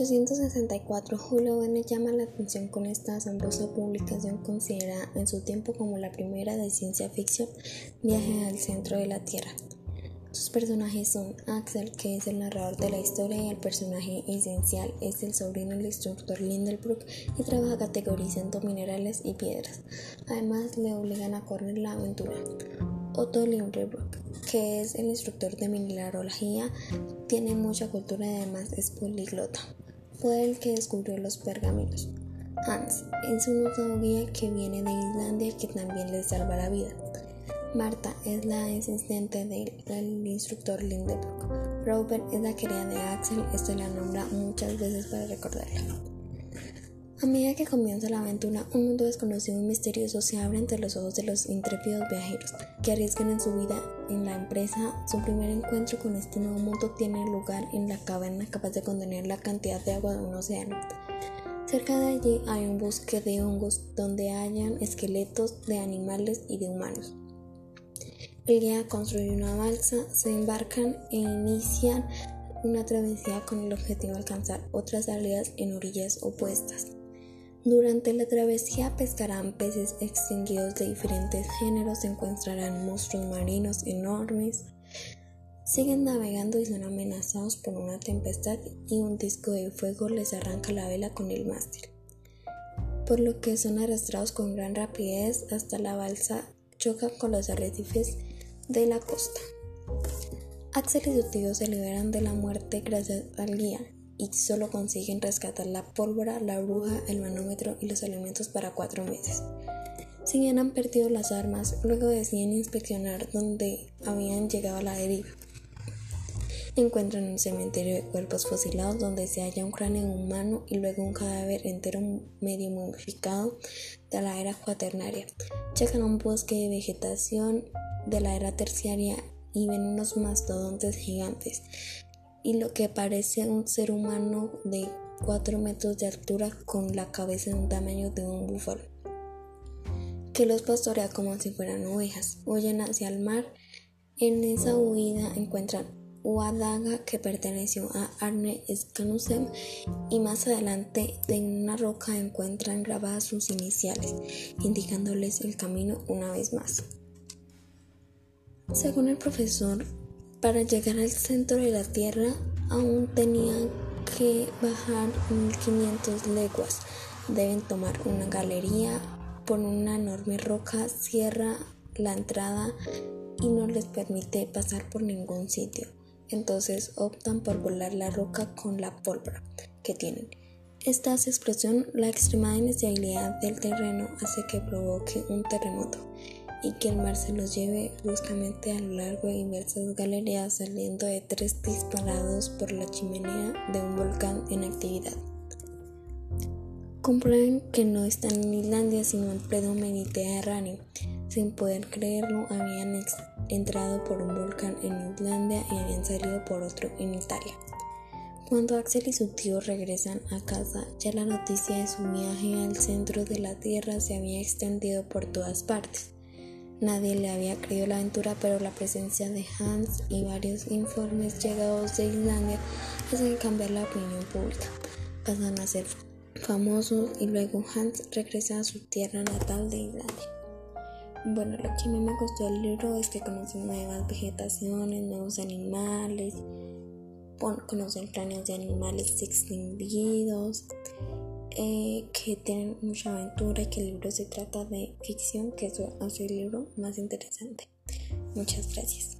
1864, Julio Verne llama la atención con esta asombrosa publicación considerada en su tiempo como la primera de ciencia ficción, Viaje al centro de la Tierra. Sus personajes son Axel, que es el narrador de la historia, y el personaje esencial es el sobrino del instructor Lindelbrook y trabaja categorizando minerales y piedras. Además, le obligan a correr la aventura. Otto Lindelbrook, que es el instructor de mineralogía, tiene mucha cultura y además es poliglota. Fue el que descubrió los pergaminos. Hans es un guía que viene de Islandia que también le salva la vida. Marta es la asistente del instructor Lindeberg. Robert es la querida de Axel, esto la nombra muchas veces para recordarla. A medida que comienza la aventura, un mundo desconocido y misterioso se abre ante los ojos de los intrépidos viajeros que arriesgan en su vida en la empresa. Su primer encuentro con este nuevo mundo tiene lugar en la caverna capaz de contener la cantidad de agua de un océano. Cerca de allí hay un bosque de hongos donde hallan esqueletos de animales y de humanos. El guía construye una balsa, se embarcan e inician una travesía con el objetivo de alcanzar otras salidas en orillas opuestas. Durante la travesía pescarán peces extinguidos de diferentes géneros, encontrarán monstruos marinos enormes, siguen navegando y son amenazados por una tempestad y un disco de fuego les arranca la vela con el mástil, por lo que son arrastrados con gran rapidez hasta la balsa, chocan con los arrecifes de la costa. Axel y su tío se liberan de la muerte gracias al guía y solo consiguen rescatar la pólvora, la bruja, el manómetro y los alimentos para cuatro meses. Si bien han perdido las armas, luego deciden inspeccionar donde habían llegado a la deriva. Encuentran un cementerio de cuerpos fusilados donde se halla un cráneo humano y luego un cadáver entero medio momificado de la era cuaternaria. A un bosque de vegetación de la era terciaria y ven unos mastodontes gigantes y lo que parece un ser humano de 4 metros de altura con la cabeza de un tamaño de un búfalo que los pastorea como si fueran ovejas. Huyen hacia el mar. En esa huida encuentran Uadaga que perteneció a Arne Skanusem y más adelante en una roca encuentran grabadas sus iniciales, indicándoles el camino una vez más. Según el profesor, para llegar al centro de la Tierra aún tenían que bajar 1500 leguas. Deben tomar una galería por una enorme roca, cierra la entrada y no les permite pasar por ningún sitio. Entonces optan por volar la roca con la pólvora que tienen. Esta explosión, la extrema inestabilidad del terreno hace que provoque un terremoto y que el mar se los lleve bruscamente a lo largo de inversas galerías saliendo de tres disparados por la chimenea de un volcán en actividad. Comprueben que no están en Islandia sino en pleno Mediterráneo. Sin poder creerlo, habían entrado por un volcán en Islandia y habían salido por otro en Italia. Cuando Axel y su tío regresan a casa, ya la noticia de su viaje al centro de la Tierra se había extendido por todas partes. Nadie le había creído la aventura, pero la presencia de Hans y varios informes llegados de Islandia hacen cambiar la opinión pública. Pasan a ser famosos y luego Hans regresa a su tierra natal de Islandia. Bueno, lo que a mí me gustó del libro es que conocen nuevas vegetaciones, nuevos animales, conocen cráneos de animales extinguidos. Eh, que tienen mucha aventura y que el libro se trata de ficción, que eso hace el libro más interesante. Muchas gracias.